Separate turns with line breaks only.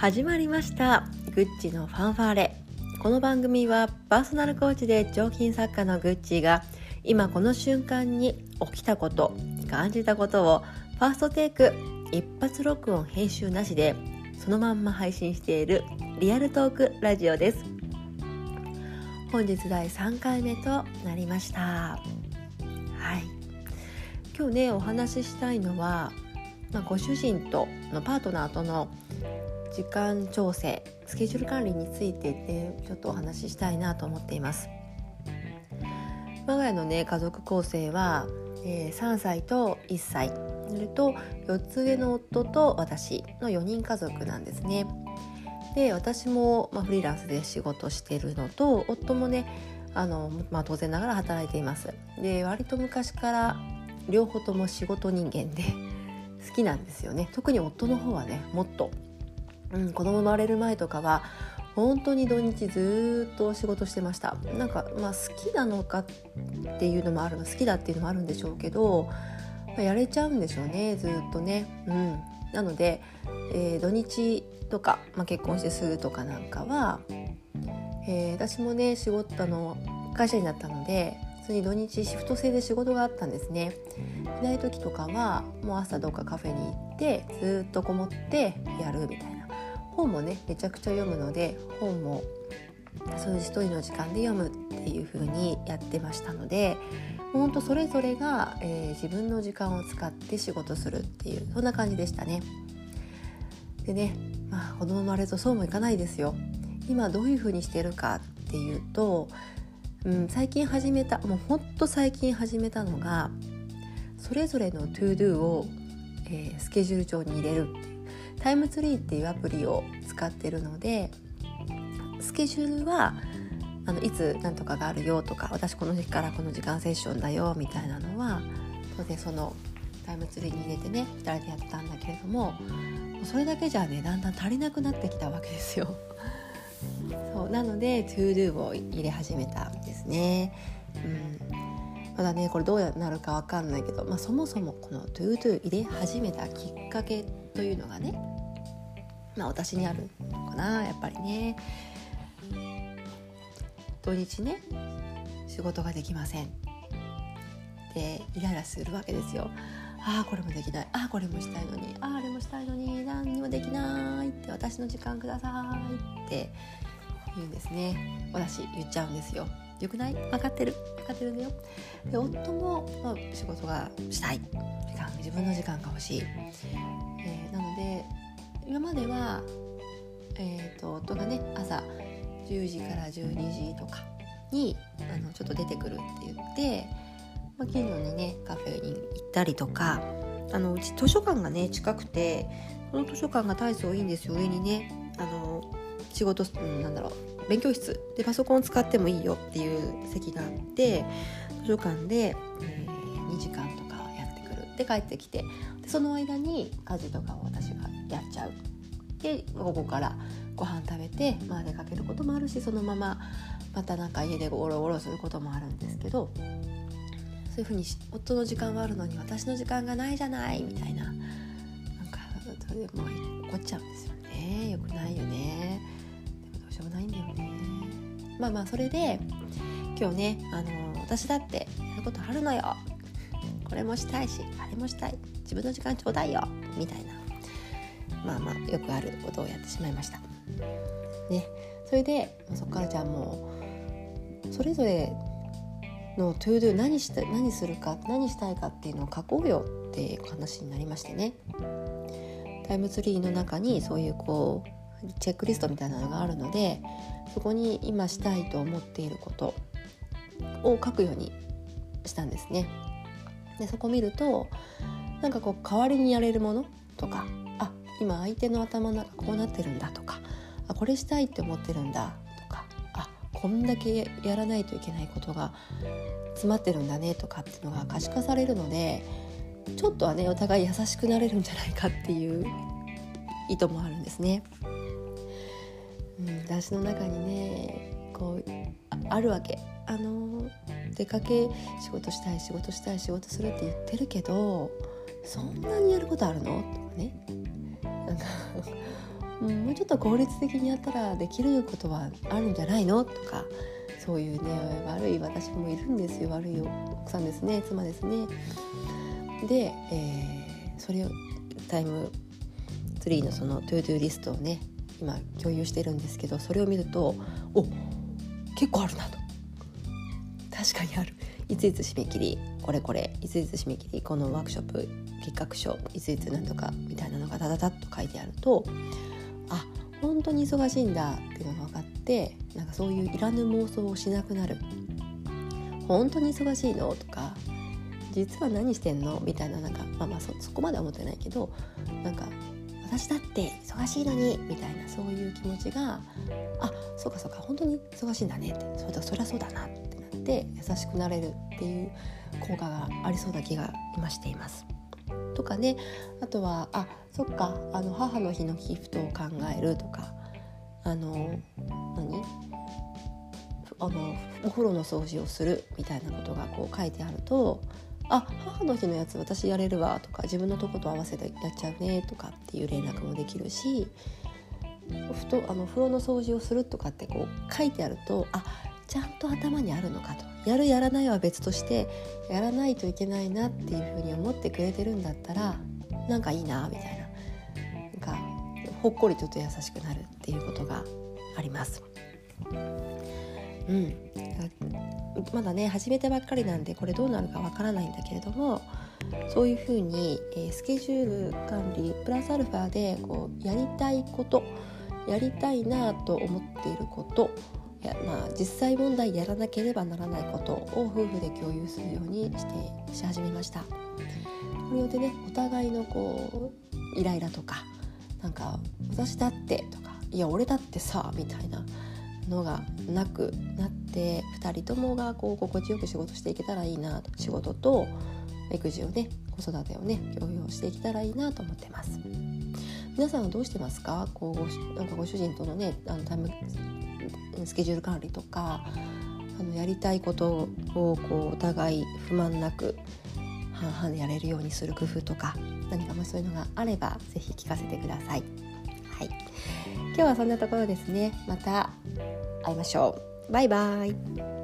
始まりました。グッチのファンファーレ。この番組はパーソナルコーチで彫金作家のグッチが今この瞬間に起きたこと感じたことをファーストテイク一発録音編集なしでそのまんま配信しているリアルトークラジオです。本日第3回目となりました。はい。今日ねお話ししたいのは、まあ、ご主人とのパートナーとの時間調整スケジュール管理についてでちょっとお話ししたいなと思っています。我が家のね家族構成は、えー、3歳と1歳それと4つ上の夫と私の4人家族なんですね。で私も、まあ、フリーランスで仕事してるのと夫もねあの、まあ、当然ながら働いています。で割と昔から両方とも仕事人間で好きなんですよね。特に夫の方はねもっとうん、子供生まれる前とかは本当に土日ずっと仕事してました。なんかまあ好きなのかっていうのもあるの好きだっていうのもあるんでしょうけど、まあ、やれちゃうんでしょうねずっとね。うん。なので、えー、土日とか、まあ、結婚してすぐとかなんかは、えー、私もね仕事の会社になったので普通に土日シフト制で仕事があったんですね。いない時とかはもう朝どっかカフェに行ってずっとこもってやるみたいな。本もねめちゃくちゃ読むので本もそういう一人の時間で読むっていう風にやってましたのでほんとそれぞれが、えー、自分の時間を使って仕事するっていうそんな感じでしたね。でねまあ子供生まれとそうもいかないですよ。今どういう風にしてるかっていうと、うん、最近始めたもうほんと最近始めたのがそれぞれの ToDo を、えー、スケジュール帳に入れるってタイムツリーっていうアプリを使ってるのでスケジュールはあのいつ何とかがあるよとか私この時からこの時間セッションだよみたいなのは当然そのタイムツリーに入れてね2人でやったんだけれどもそれだけじゃねだんだん足りなくなってきたわけですよ。そうなので ToDo を入れ始めたんですね。うんまだねこれどうなるか分かんないけど、まあ、そもそもこの ToDo 入れ始めたきっかけというのがねまあ私にあるのかなやっぱりね。土日ね仕事ができません。でイライラするわけですよ。ああこれもできない。ああこれもしたいのに。あああれもしたいのに。何にもできないって私の時間くださいって言うんですね。私言っちゃうんですよ。よくない？分かってる？分かってるんだよ。で夫も、まあ、仕事がしたい。時間自分の時間が欲しい。えー、なので今までは、えーと、夫がね朝10時から12時とかにあのちょっと出てくるって言って、まあ、近所にねカフェに行ったりとかあのうち図書館がね近くてその図書館が大層いいんですよ。上にねあの仕事、うん、なんだろう勉強室でパソコン使ってもいいよっていう席があって図書館で、えー、2時間とかやってくる。で帰ってきて。でその間に家事とかを私がやっちゃう。で午後からご飯食べて、まあ、出かけることもあるしそのまままたなんか家でゴロゴロすることもあるんですけどそういうふうに夫の時間はあるのに私の時間がないじゃないみたいな。なんかそれでもう怒っちゃうんですよね。よくないよね。でもどうしようもないんだよね。まあまあそれで今日ねあの私だってやることあるのよ。これもしたいしあれもしたい。自分の時間ちょうだいよ。みたいな。まあまあよくあることをやってしまいました。ね、それでそこからじゃあもうそれぞれの ToDo 何した何するか何したいかっていうのを書こうよっていう話になりましてねタイムツリーの中にそういうこうチェックリストみたいなのがあるのでそこに今したいと思っていることを書くようにしたんですね。でそこ見るとなんかこう代わりにやれるものとかあ今相手の頭の中こうなってるんだとかあこれしたいって思ってるんだとかあこんだけやらないといけないことが詰まってるんだねとかっていうのが可視化されるのでちょっとはねお互い優しくなれるんじゃないかっていう意図もあるんですね。うん、私の中にねこうあるわけ。あの出かけ仕事したい仕事したい仕事するって言ってるけどそんなにやることあるの？とかね。うん、もうちょっと効率的にやったらできることはあるんじゃないの？とかそういうね悪い私もいるんですよ。悪い奥さんですね。妻ですね。で、えー、それをタイムツリーのその to do リストをね今共有してるんですけどそれを見るとお結構あるなと。確かにある。いついつ締め切りこれこれいついつ締め切りこのワークショップ計画書いついつなんとかみたいなのがダダダッと書いてあるとあ本当に忙しいんだっていうのが分かってなんかそういういらぬ妄想をしなくなる。本当に忙しいのとか実は何してんのみたいななんかまあまあそこまでは思ってないけどなんか私だって忙しいのにみたいなそういう気持ちがあそうかそうか本当に忙しいんだねって。それそりゃそうだなって。て優しくなれるっていう効果がありそうな気が今しています。とかね。あとはあそっか。あの母の日のギフトを考えるとか。あの何？あのお風呂の掃除をするみたいなことがこう書いてあるとあ母の日のやつ私やれるわとか自分のとこと合わせてやっちゃうねとかっていう連絡もできるしふとあの風呂の掃除をするとかってこう書いてあるとあちゃんと頭にあるのかと。やるやらないは別としてやらないといけないなっていうふうに思ってくれてるんだったらなんかいいなみたいな。なんかほっこりとと優しくなるっていうことがあります。うん、まだね始めたばっかりなんでこれどうなるかわからないんだけれどもそういうふうに、えー、スケジュール管理プラスアルファでこうやりたいことやりたいなと思っていることや、まあ、実際問題やらなければならないことを夫婦で共有するようにしてし始めました。これによってねお互いのこうイライラとかなんか私だってとかいや俺だってさみたいなのがなくなって2人ともがこう心地よく仕事していけたらいいなと仕事と育児をね子育てをね共有していけたらいいなと思ってます皆さんはどうしてますか？こうなんかご主人とのねあのタイムスケジュール管理とかあのやりたいことをこうお互い不満なく半々でやれるようにする工夫とか何かもそういうのがあれば是非聞かせてください。はい、今日はそんなところですね。また会いましょう。バイバイ。